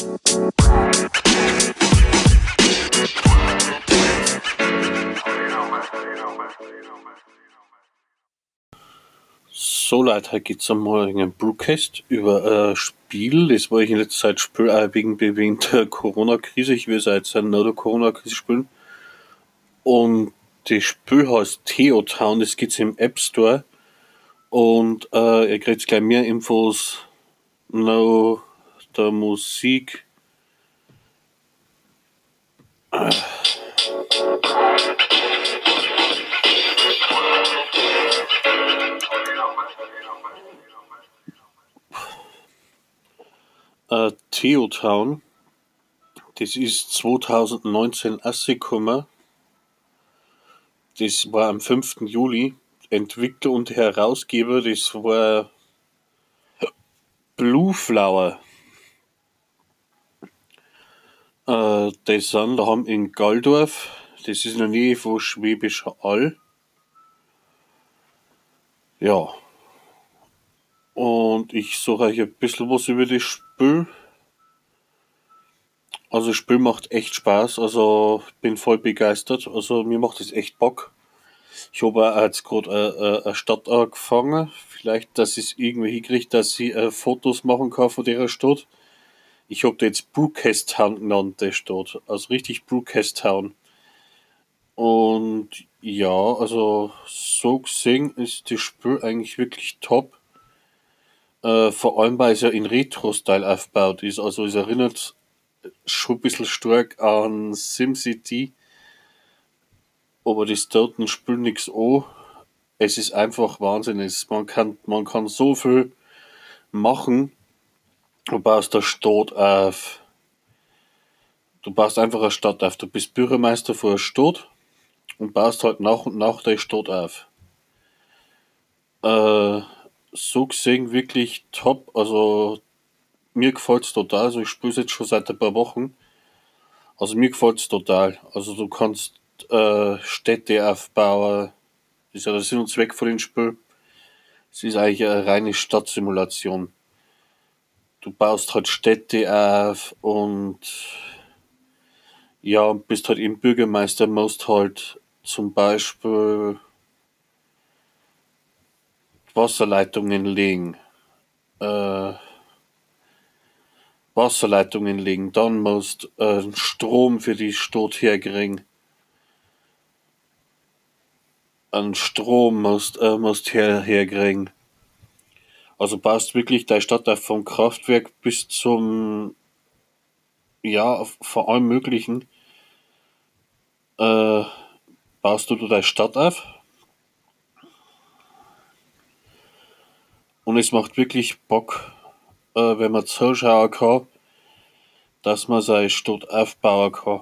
So Leute, heute geht's einmal in einem Broadcast über ein Spiel, das wo ich in letzter Zeit spiele, auch wegen, wegen der Corona-Krise. Ich will seit nach der Corona-Krise spielen. Und das Spiel heißt Theotown, das gibt's im App Store. Und äh, ihr kriegt gleich mehr Infos nach der Musik. Äh. Äh, Theotown, das ist 2019 rausgekommen. Das war am 5. Juli. Entwickler und Herausgeber, das war Blue Flower. Äh, die sind da haben in Galdorf, das ist der Nähe von Schwäbischer All. Ja, und ich sage euch ein bisschen was über das Spiel. Also das Spiel macht echt Spaß, also bin voll begeistert, also mir macht es echt Bock. Ich habe jetzt gerade eine, eine Stadt angefangen, vielleicht, dass ich es irgendwie hinkriege, dass ich äh, Fotos machen kann von der Stadt. Ich habe da jetzt Brookest Town genannt, der Stadt, also richtig Brookest Town. Und ja, also so gesehen ist das Spiel eigentlich wirklich top. Äh, vor allem, weil es ja in Retro-Style aufgebaut ist. Also es erinnert schon ein bisschen stark an SimCity. Aber das dort Spiel nichts an. Es ist einfach Wahnsinn. Man, kann, man kann so viel machen. Du baust der Stadt auf. Du baust einfach eine Stadt auf. Du bist Bürgermeister vor einer Stadt und baust halt nach und nach deine Stadt auf. Äh, so gesehen wirklich top. Also mir gefällt es total. Also ich spiele es jetzt schon seit ein paar Wochen. Also mir gefällt es total. Also du kannst äh, Städte aufbauen. Das ist ja der Sinn und Zweck von dem Spiel. Es ist eigentlich eine reine Stadtsimulation. Du baust halt Städte auf und ja, bist halt eben Bürgermeister, musst halt zum Beispiel Wasserleitungen legen. Äh, Wasserleitungen legen. Dann musst äh, Strom für die Stadt herkriegen. An Strom musst, äh, musst her, herkriegen. Also baust wirklich deine Stadt auf vom Kraftwerk bis zum, ja, vor allem möglichen, äh, baust du deine Stadt auf Und es macht wirklich Bock, äh, wenn man zuschauen kann, dass man seine Stadt aufbauen kann.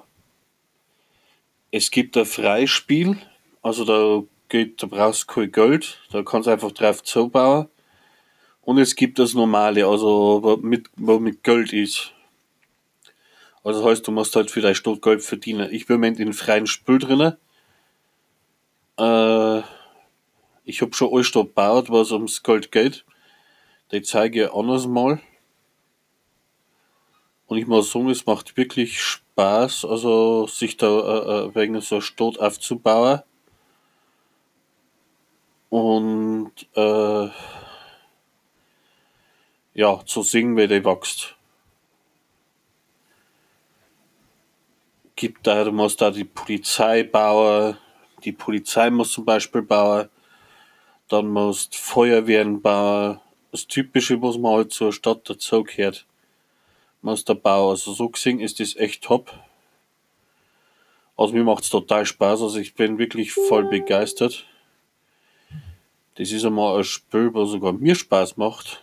Es gibt ein Freispiel, also da geht, da brauchst du kein Geld, da kannst du einfach drauf zubauen. Und es gibt das normale, also mit, mit Geld ist. Also das heißt, du musst halt für deine Stadt Geld verdienen. Ich bin im Moment in freien Spiel drinnen. Äh, ich habe schon alles da gebaut, was ums Geld geht. Die zeige ich anders mal. Und ich muss sagen, es macht wirklich Spaß, also sich da äh, äh wegen so einer Stadt aufzubauen. Und äh, ja, zu sehen, wie die wächst. Gibt da, du musst da die Polizei bauen, die Polizei muss zum Beispiel bauen, dann musst Feuerwehren bauen, das Typische, was man halt zur Stadt dazu gehört. Was der Bau. Also so gesehen ist das echt top. Also mir macht es total Spaß. Also ich bin wirklich voll begeistert. Das ist einmal ein Spiel, was sogar mir Spaß macht.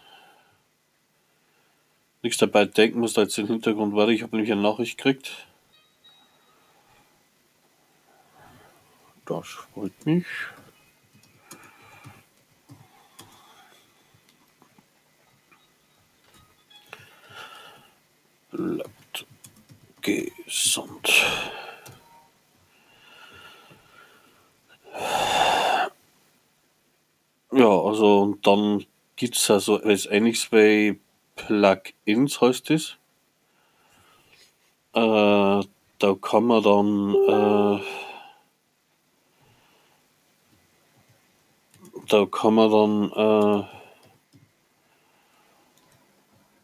Nichts dabei denken muss, da jetzt im Hintergrund warte. Ich habe nämlich eine Nachricht gekriegt. Das freut mich. bleibt gesund. Ja, also und dann gibt es also als ähnliches bei Plugins heißt es. Äh, da kann man dann äh, da kann man dann äh,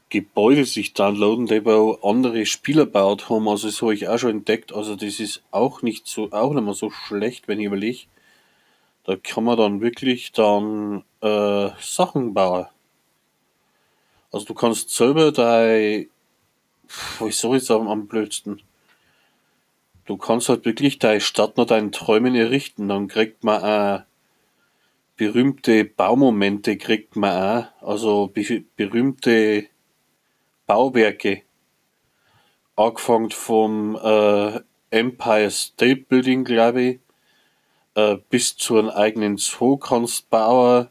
Gebäude sich downloaden, die wo andere Spieler baut haben. Also das habe ich auch schon entdeckt. Also das ist auch nicht so, auch nicht mehr so schlecht, wenn ich überlege. Da kann man dann wirklich dann äh, Sachen bauen. Also du kannst selber dein, wie soll ich sagen, am blödsten. Du kannst halt wirklich deine Stadt nach deinen Träumen errichten. Dann kriegt man auch berühmte Baumomente kriegt man auch. Also be berühmte Bauwerke. Angefangen vom äh, Empire State Building, glaube ich, äh, bis zu einem eigenen Zoo kannst bauen.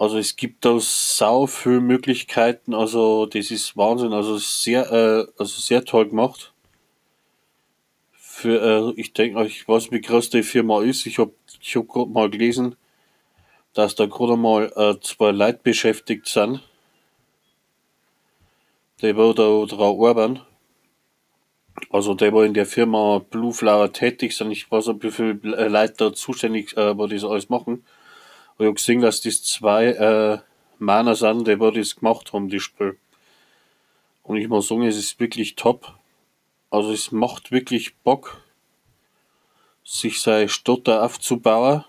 Also es gibt da sau viele Möglichkeiten, also das ist Wahnsinn, also sehr, äh, also sehr toll gemacht. Für, äh, ich denke, ich weiß, wie groß die Firma ist. Ich habe ich hab gerade mal gelesen, dass da gerade mal äh, zwei Leute beschäftigt sind die wo da dran arbeiten. Also der wo in der Firma Blue Flower tätig sind. Ich weiß nicht, wie viele äh, Leute da zuständig, äh, wo das alles machen. Ich habe gesehen, dass das zwei äh, Männer sind, die das gemacht haben, die Spiel. Und ich muss sagen, es ist wirklich top. Also es macht wirklich Bock, sich seine Stadt da aufzubauen.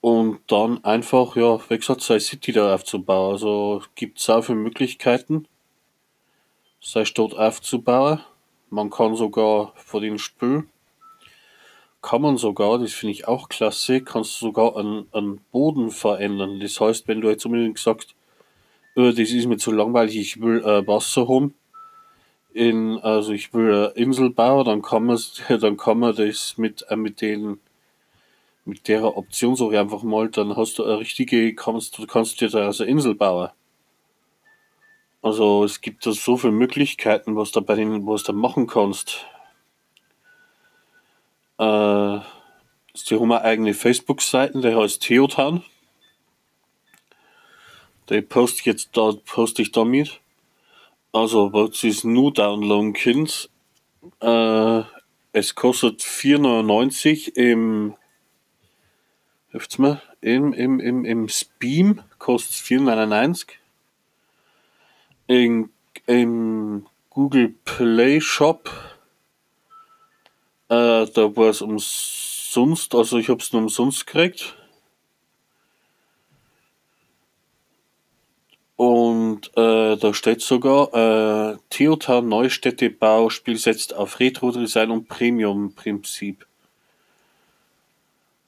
Und dann einfach, ja, wie gesagt, seine City da aufzubauen. Also gibt es auch viele Möglichkeiten, seine Stadt aufzubauen. Man kann sogar von den Spielen, kann man sogar, das finde ich auch klasse, kannst du sogar einen, Boden verändern. Das heißt, wenn du jetzt unbedingt sagst, oh, das ist mir zu langweilig, ich will äh, Wasser haben, in, also ich will eine Insel bauen, dann kann man, dann kann man das mit, äh, mit den mit der Option so einfach mal, dann hast du eine richtige, kannst du kannst dir da also eine Insel bauen. Also es gibt da so viele Möglichkeiten, was da bei den, was du machen kannst. Äh, sie haben eine eigene Facebook-Seiten, der heißt Theotan. Die poste jetzt da, poste ich damit. Also, was ist nur downloaden könnt, äh, es kostet 4,99 im Hilft's mir? Im, im, im, im Speam kostet es 4,99. In, Im Google Play Shop, äh, da war es umsonst, also ich habe es nur umsonst gekriegt. Und äh, da steht sogar, äh, Theotar Neustädtebau Spiel setzt auf Retro-Design und Premium-Prinzip.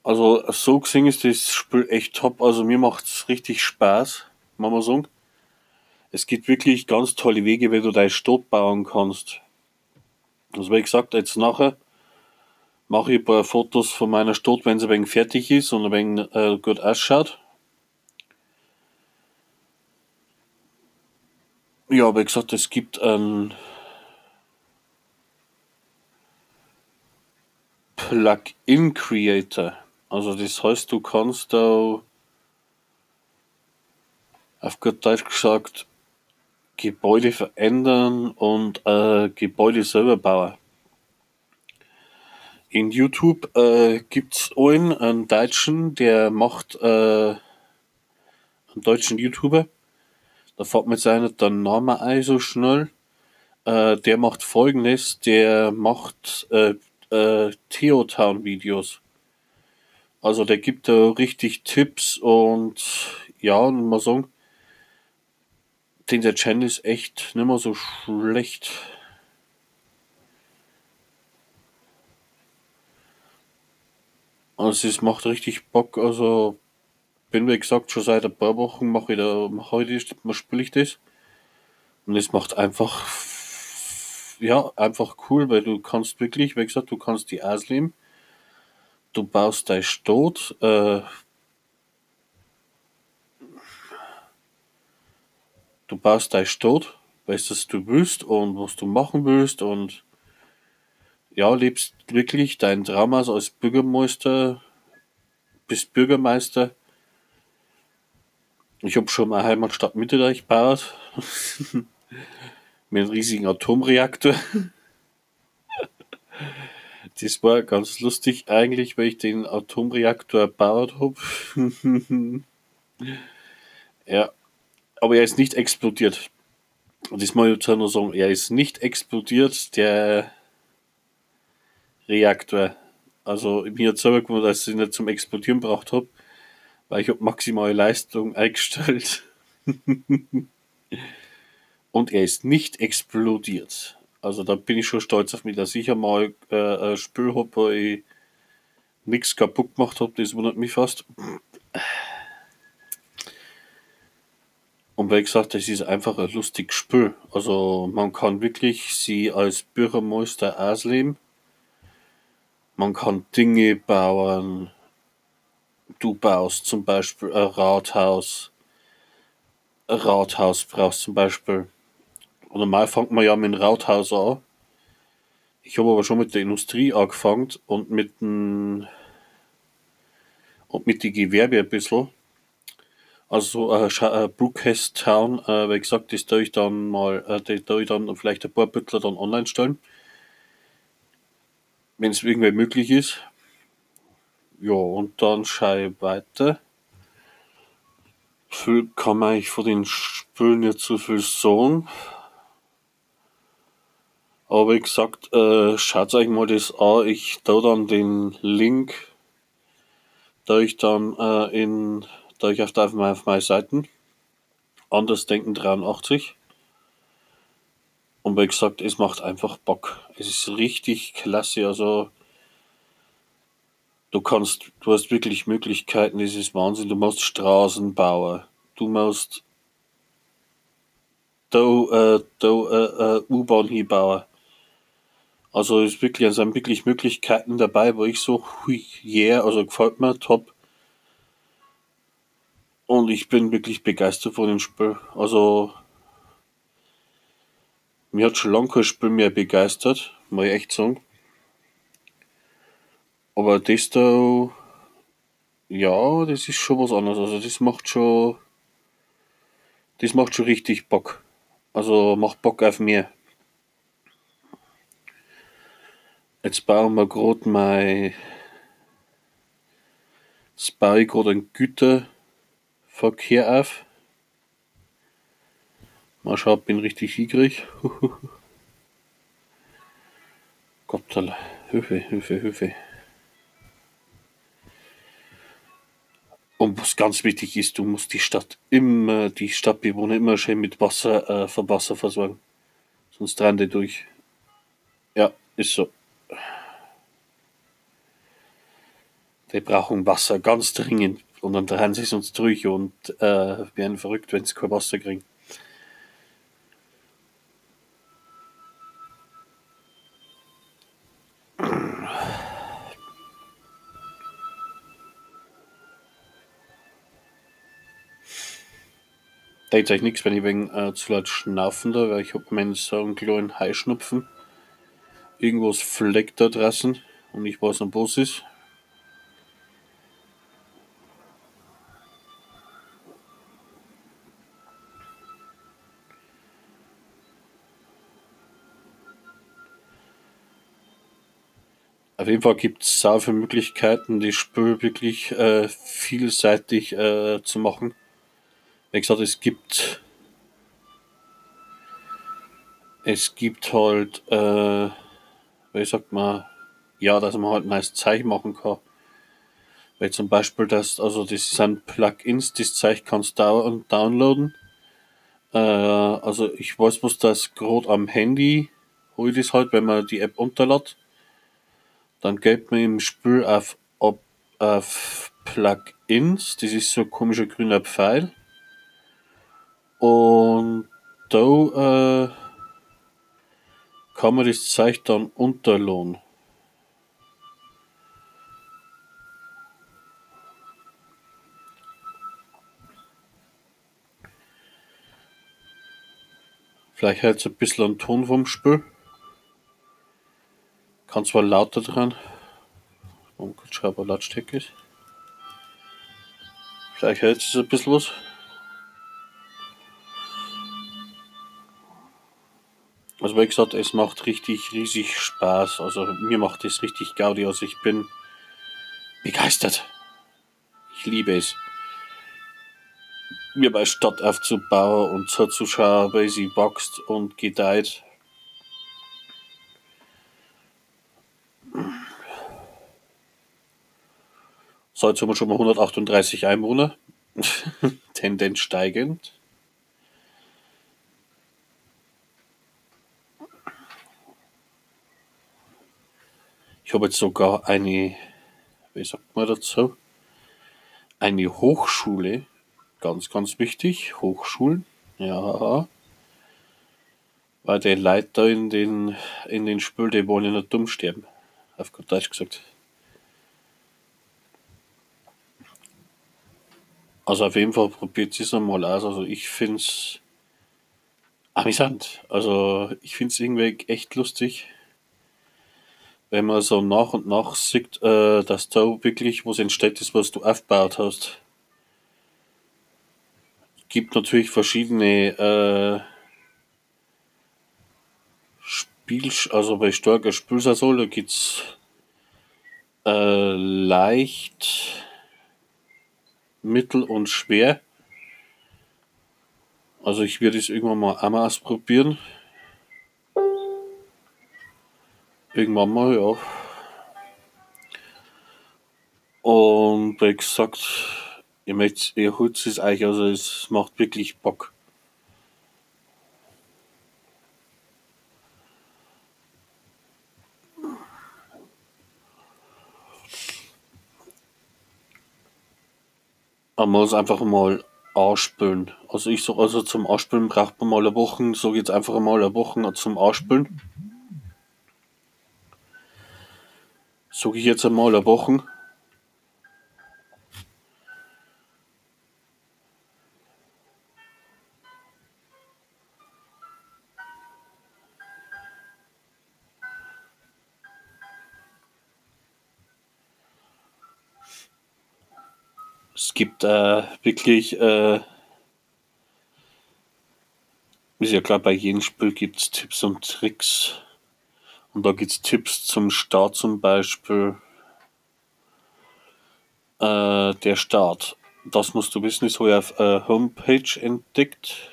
Also so gesehen ist das Spiel echt top. Also mir macht es richtig Spaß, muss man sagen. Es gibt wirklich ganz tolle Wege, wie du deine Stadt bauen kannst. Also wie gesagt, jetzt nachher mache ich ein paar Fotos von meiner Stadt, wenn sie ein wenig fertig ist und ein wenig äh, gut ausschaut. Ja, wie gesagt, es gibt ein Plugin Creator. Also das heißt, du kannst da auf gut Deutsch gesagt Gebäude verändern und äh, Gebäude selber bauen. In YouTube äh, es einen, einen Deutschen, der macht äh, einen deutschen YouTuber. Da fährt mit seiner dann Name ein so schnell. Äh, der macht folgendes, der macht äh, äh, Theotown-Videos. Also der gibt da richtig Tipps und ja, und mal sagen, den der Channel ist echt nicht mehr so schlecht. Also es macht richtig Bock, also bin wie gesagt schon seit ein paar Wochen mache ich da heute spiele ich das. Und es macht einfach ja einfach cool, weil du kannst wirklich, wie gesagt, du kannst die ausleben du baust dein Stadt, äh, du baust dein Stadt, weißt was du willst und was du machen willst und ja, lebst wirklich dein Traum als Bürgermeister, bist Bürgermeister. Ich habe schon mal Heimatstadt Mittelreich gebaut. mit einem riesigen Atomreaktor. Das war ganz lustig eigentlich, weil ich den Atomreaktor erbaut habe. ja, aber er ist nicht explodiert. Und das muss ich jetzt nur sagen, er ist nicht explodiert, der Reaktor. Also mir hat selber gemacht, dass ich ihn nicht zum Explodieren gebraucht habe, weil ich habe maximale Leistung eingestellt. Und er ist nicht explodiert. Also da bin ich schon stolz auf mich, dass ich einmal äh, ein Spiel habe, wo ich nichts kaputt gemacht habe. Das wundert mich fast. Und wie gesagt, das ist einfach ein lustiges Spiel. Also man kann wirklich sie als Bürgermeister ausleben. Man kann Dinge bauen. Du baust zum Beispiel ein Rathaus. Ein Rathaus brauchst zum Beispiel. Und normal fängt man ja mit dem Rathaus an. Ich habe aber schon mit der Industrie angefangen und mit dem und mit die Gewerbe ein bisschen. Also äh, äh, Brookest Town, äh, wie gesagt, das tue ich dann mal, äh, das tue ich dann vielleicht ein paar Büttler dann online stellen. Wenn es irgendwie möglich ist. Ja, und dann schaue ich weiter. Viel kann man eigentlich von den Spielen nicht so viel sagen. Aber wie gesagt, äh, schaut euch mal das an. Ich da dann den Link, da ich dann äh, in da ich auf, auf meine Seiten. Andersdenken 83. Und wie gesagt, es macht einfach Bock. Es ist richtig klasse. Also, du kannst, du hast wirklich Möglichkeiten, das ist Wahnsinn. Du musst Straßen bauen. Du musst da, äh, da äh, äh, U-Bahn hinbauen. Also es ist wirklich, es sind wirklich Möglichkeiten dabei, wo ich so, hui, yeah, also gefällt mir, top. Und ich bin wirklich begeistert von dem Spiel. Also, mir hat schon lange kein Spiel mehr begeistert, muss ich echt sagen. Aber das da, ja, das ist schon was anderes. Also, das macht schon, das macht schon richtig Bock. Also, macht Bock auf mehr. Jetzt bauen wir gerade mein, jetzt baue ich gerade ein Güter, Verkehr auf. Mal schauen, bin richtig hingrig. Gottala, Hilfe, Hilfe, Hilfe. Und was ganz wichtig ist, du musst die Stadt immer, die Stadtbewohner immer schön mit Wasser, äh, vom Wasser versorgen. Sonst dran die durch. Ja, ist so. Die brauchen Wasser ganz dringend. Und dann drehen sie uns durch und äh, werden verrückt, wenn sie kein Wasser kriegen. Ist euch nichts, wenn ich wegen äh, zu laut schnaufen da, weil ich habe meinen so einen kleinen Heuschnupfen. Irgendwas fleckt da draußen und ich weiß nicht, was ist. Auf jeden Fall gibt es sehr viele Möglichkeiten, die Spiel wirklich äh, vielseitig äh, zu machen. Wie gesagt, es gibt es gibt halt, äh, wie sagt man, ja, dass man halt meist Zeichen machen kann. Weil zum Beispiel das, also das sind Plugins, das Zeichen kannst du downloaden. Äh, also ich weiß, was das gerade am Handy, hol ich das halt, wenn man die App unterlädt dann geht man im Spiel auf, auf Plugins, das ist so ein komischer grüner Pfeil. Und da äh, kann man das Zeichen dann unterlohnen. Vielleicht hört ein bisschen an Ton vom Spiel. Kann zwar lauter dran. Und schreibe Lautstärke. Vielleicht hört es ein bisschen was. Also wie gesagt, es macht richtig riesig Spaß. Also mir macht es richtig Gaudi. Also ich bin begeistert. Ich liebe es. Mir bei Stadt aufzubauen und so zu schauen, wie sie wächst und gedeiht. So, jetzt haben wir schon mal 138 Einwohner. Tendenz steigend. Ich habe jetzt sogar eine, wie sagt man dazu, eine Hochschule, ganz, ganz wichtig, Hochschulen, ja, weil die Leute da in den, in den Spül, die wollen nicht dumm sterben, auf gut Deutsch gesagt. Also auf jeden Fall probiert es einmal aus. Also ich finde es amüsant. Also ich finde es irgendwie echt lustig, wenn man so nach und nach sieht, äh, dass da wirklich was entsteht ist, was du aufgebaut hast. Gibt natürlich verschiedene äh, Spiel, also bei starker Spielsaison, da gibt es äh, leicht mittel und schwer. Also ich werde es irgendwann mal einmal ausprobieren. Irgendwann mal, ja. Und wie gesagt, ihr möchtet, holt es euch, also es macht wirklich Bock. Man muss einfach mal ausspülen. Also ich so, also zum Ausspülen braucht man mal eine Woche, so geht's einfach mal eine Woche zum Ausspülen. So gehe ich jetzt einmal eine Woche. Es gibt äh, wirklich, äh, ist ja klar, bei jedem Spiel gibt es Tipps und Tricks. Und da gibt es Tipps zum Start zum Beispiel. Äh, der Start. Das musst du wissen, ist heute auf äh, Homepage entdeckt.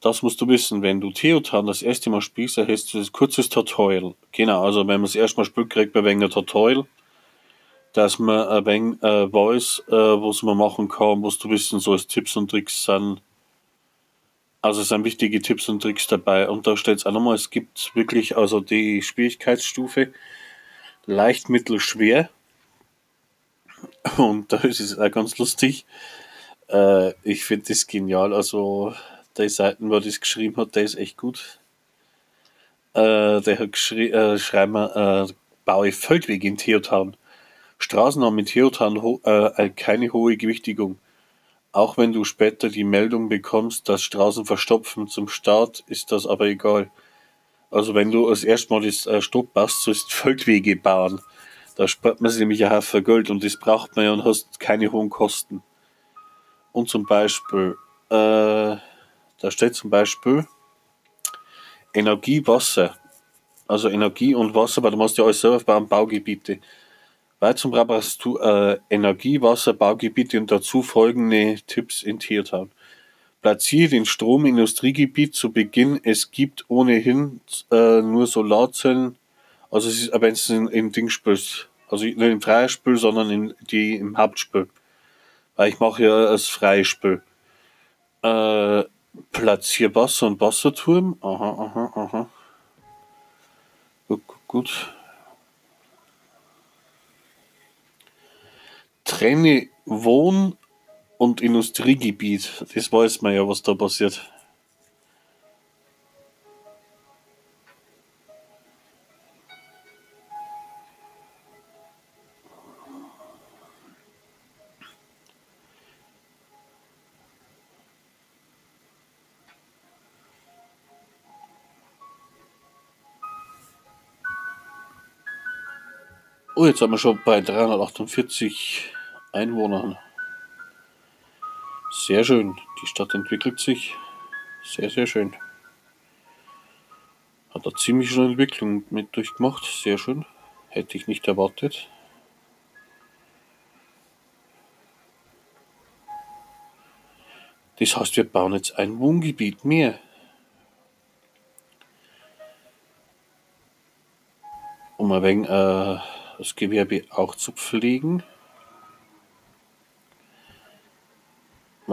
Das musst du wissen, wenn du Theotan das erste Mal spielst, erhältst du das kurzes Tutorial. Genau, also wenn man das erste Mal spielt, kriegt man ein Tutorial dass man ein wenig äh, weiß, äh, was man machen kann, was du wissen so als Tipps und Tricks sind. Also es sind wichtige Tipps und Tricks dabei. Und da steht es auch nochmal, es gibt wirklich also die Schwierigkeitsstufe leicht, mittel, schwer. Und da ist es auch ganz lustig. Äh, ich finde das genial. Also die Seiten, wo das geschrieben hat, der ist echt gut. Äh, der hat geschrieben, äh, schreiben wir, äh, baue Feldweg in Theotown. Straßen haben mit Hirtan ho äh, keine hohe Gewichtigung. Auch wenn du später die Meldung bekommst, dass Straßen verstopfen zum Start, ist das aber egal. Also wenn du als erstmal das äh, Stopp baust, sollst Feldwege bauen. Da spart man sich nämlich ein Haufen Geld und das braucht man ja und hast keine hohen Kosten. Und zum Beispiel, äh, da steht zum Beispiel Energie, Wasser. Also Energie und Wasser, weil du musst ja alles selber bauen, Baugebiete. Weiter brauchst du äh, Energie, Wasser, Baugebiete und dazu folgende Tipps in Tiertown. Platziere den Stromindustriegebiet zu Beginn. Es gibt ohnehin äh, nur Solarzellen. Also es ist, wenn es in, in Ding spielst. Also nicht im freien sondern in, die im Hauptspiel. Weil ich mache ja das freie Spiel. Äh, platziere Wasser und Wasserturm. Aha, aha, aha. Gut, gut, gut. Trenne Wohn- und Industriegebiet. Das weiß man ja, was da passiert. Oh, jetzt sind wir schon bei 348 Einwohnern. Sehr schön. Die Stadt entwickelt sich. Sehr, sehr schön. Hat er ziemlich eine Entwicklung mit durchgemacht. Sehr schön. Hätte ich nicht erwartet. Das heißt, wir bauen jetzt ein Wohngebiet mehr. Um ein wenig äh, das Gewerbe auch zu pflegen.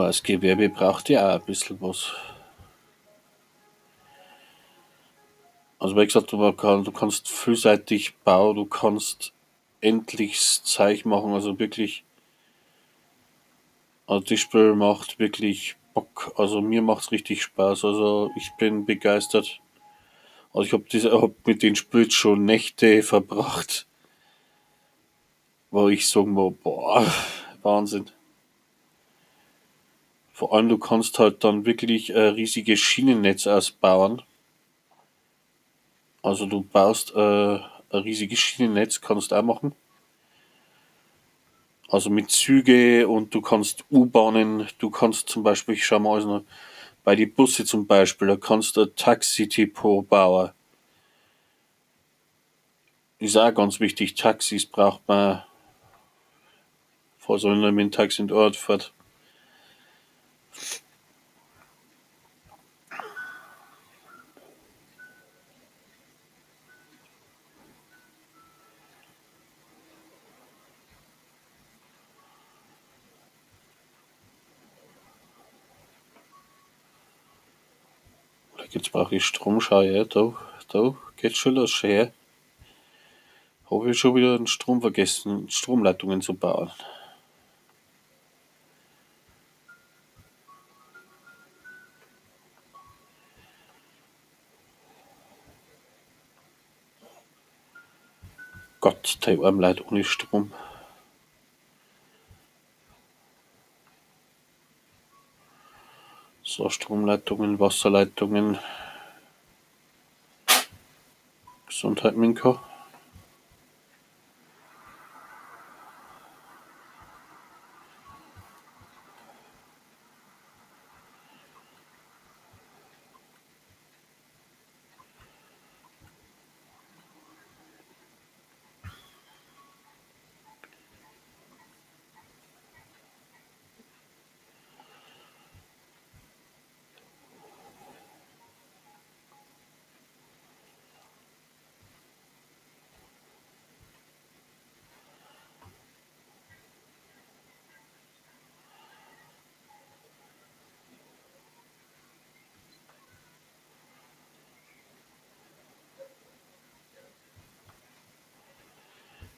Das Gewerbe braucht ja auch ein bisschen was. Also wie gesagt, du, kann, du kannst vielseitig bauen, du kannst endlich Zeug machen, also wirklich. Also das Spiel macht wirklich Bock. Also mir macht es richtig Spaß. Also ich bin begeistert. Also ich habe hab mit den Spielen schon Nächte verbracht. Wo ich sagen war, boah, Wahnsinn. Vor allem du kannst halt dann wirklich äh, riesige Schienennetz ausbauen. Also du baust äh, ein riesiges Schienennetz, kannst auch machen. Also mit Züge und du kannst U-Bahnen, du kannst zum Beispiel, ich schau mal also bei die Busse zum Beispiel, da kannst du ein Taxi-Depot bauen. Ist auch ganz wichtig, Taxis braucht man, falls einer mit dem Taxi in den Ort fährt. Jetzt brauche ich Stromschau, ja, da, da geht schon los, her. Habe ich schon wieder den Strom vergessen, Stromleitungen zu bauen. Gott, der arm Leid ohne Strom. So, Stromleitungen, Wasserleitungen. Gesundheit, Minko.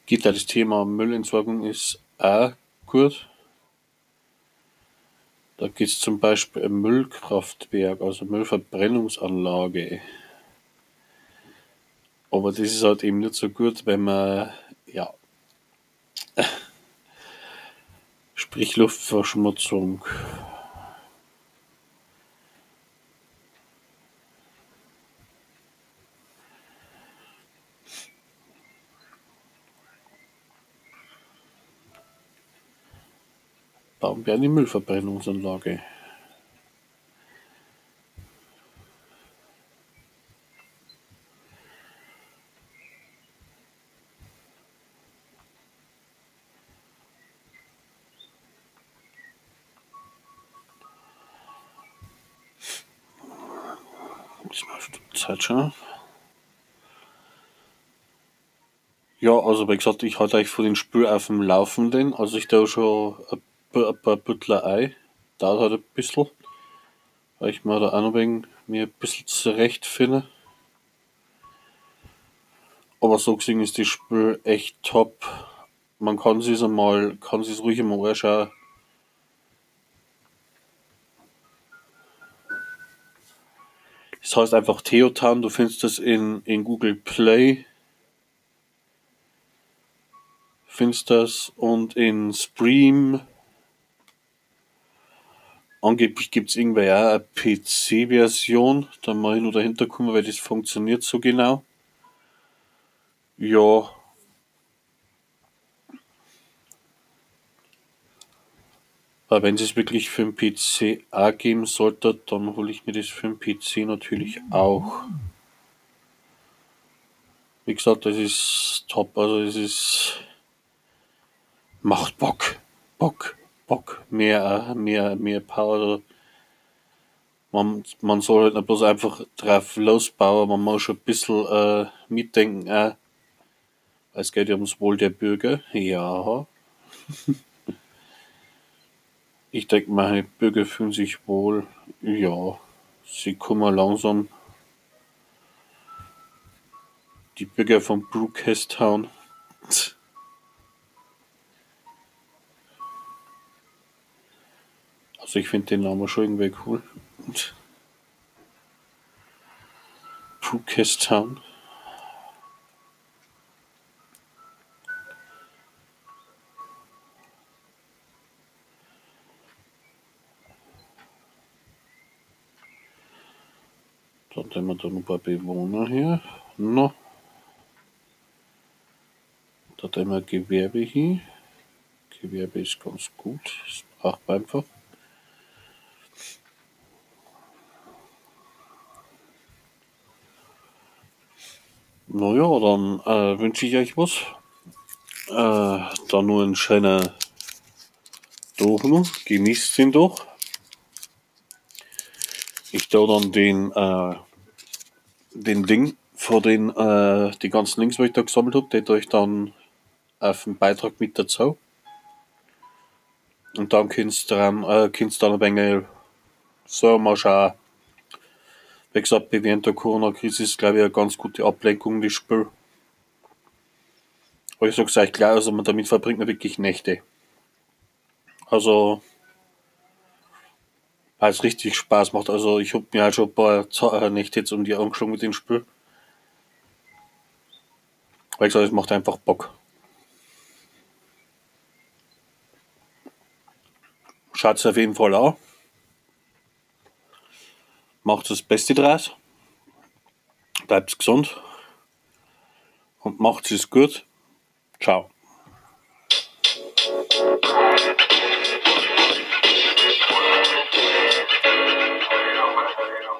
Geht da das Thema Müllentsorgung ist auch gut. Da geht es zum Beispiel ein Müllkraftwerk, also Müllverbrennungsanlage. Aber das ist halt eben nicht so gut, wenn man, ja, sprich Luftverschmutzung Bauen wir eine Müllverbrennungsanlage. Zeit schon. Ja, also wie gesagt, ich hatte euch vor den Spiel auf dem Laufenden, also ich da schon ein ein paar Büttler Ei. Dauert halt ein bisschen. Weil ich mir da auch noch wegen mir ein bisschen zurechtfinde. Aber so gesehen ist das Spiel echt top. Man kann sich einmal, kann sich ruhig einmal anschauen. Das heißt einfach Theotan, du findest das in, in Google Play. Findest das und in Stream Angeblich gibt es irgendwann ja eine PC-Version. Da mal ich nur dahinter kommen, weil das funktioniert so genau. Ja. Aber wenn es wirklich für den PC auch geben sollte, dann hole ich mir das für den PC natürlich auch. wie gesagt, das ist top. Also es ist macht Bock, Bock, Bock, mehr, mehr, mehr Power. Man, man soll halt nicht bloß einfach drauf losbauen, man muss schon ein bisschen äh, mitdenken. Äh, es geht ja ums Wohl der Bürger. Ja. ich denke, meine Bürger fühlen sich wohl. Ja. Sie kommen langsam die Bürger von Brookhastown. Also ich finde den Namen schon irgendwie cool. Brookhastown. Dann haben wir da noch ein paar Bewohner hier. No. Da haben wir Gewerbe hier. Gewerbe ist ganz gut. Das braucht man einfach. Naja, dann äh, wünsche ich euch was. Äh, dann nur ein schöner Tag noch. Genießt ihn doch. Ich da dann den, äh, den Ding vor den, äh, die ganzen Links, die ich da gesammelt habe, die euch dann auf den Beitrag mit dazu. Und dann kannst du dann, äh, dann ein wenig so mal schauen. Wie gesagt, während der Corona-Krise ist, glaube ich, eine ganz gute Ablenkung, das Spiel. Aber ich sag's euch klar, also man damit verbringt man wirklich Nächte. Also, weil es richtig Spaß macht. Also, ich habe mir halt schon ein paar äh, Nächte jetzt um die Augen geschlagen mit dem Spiel. Weil ich sage, es macht einfach Bock. Schaut es auf jeden Fall an. Macht das Beste draus. Bleibt gesund. Und macht es gut. Ciao.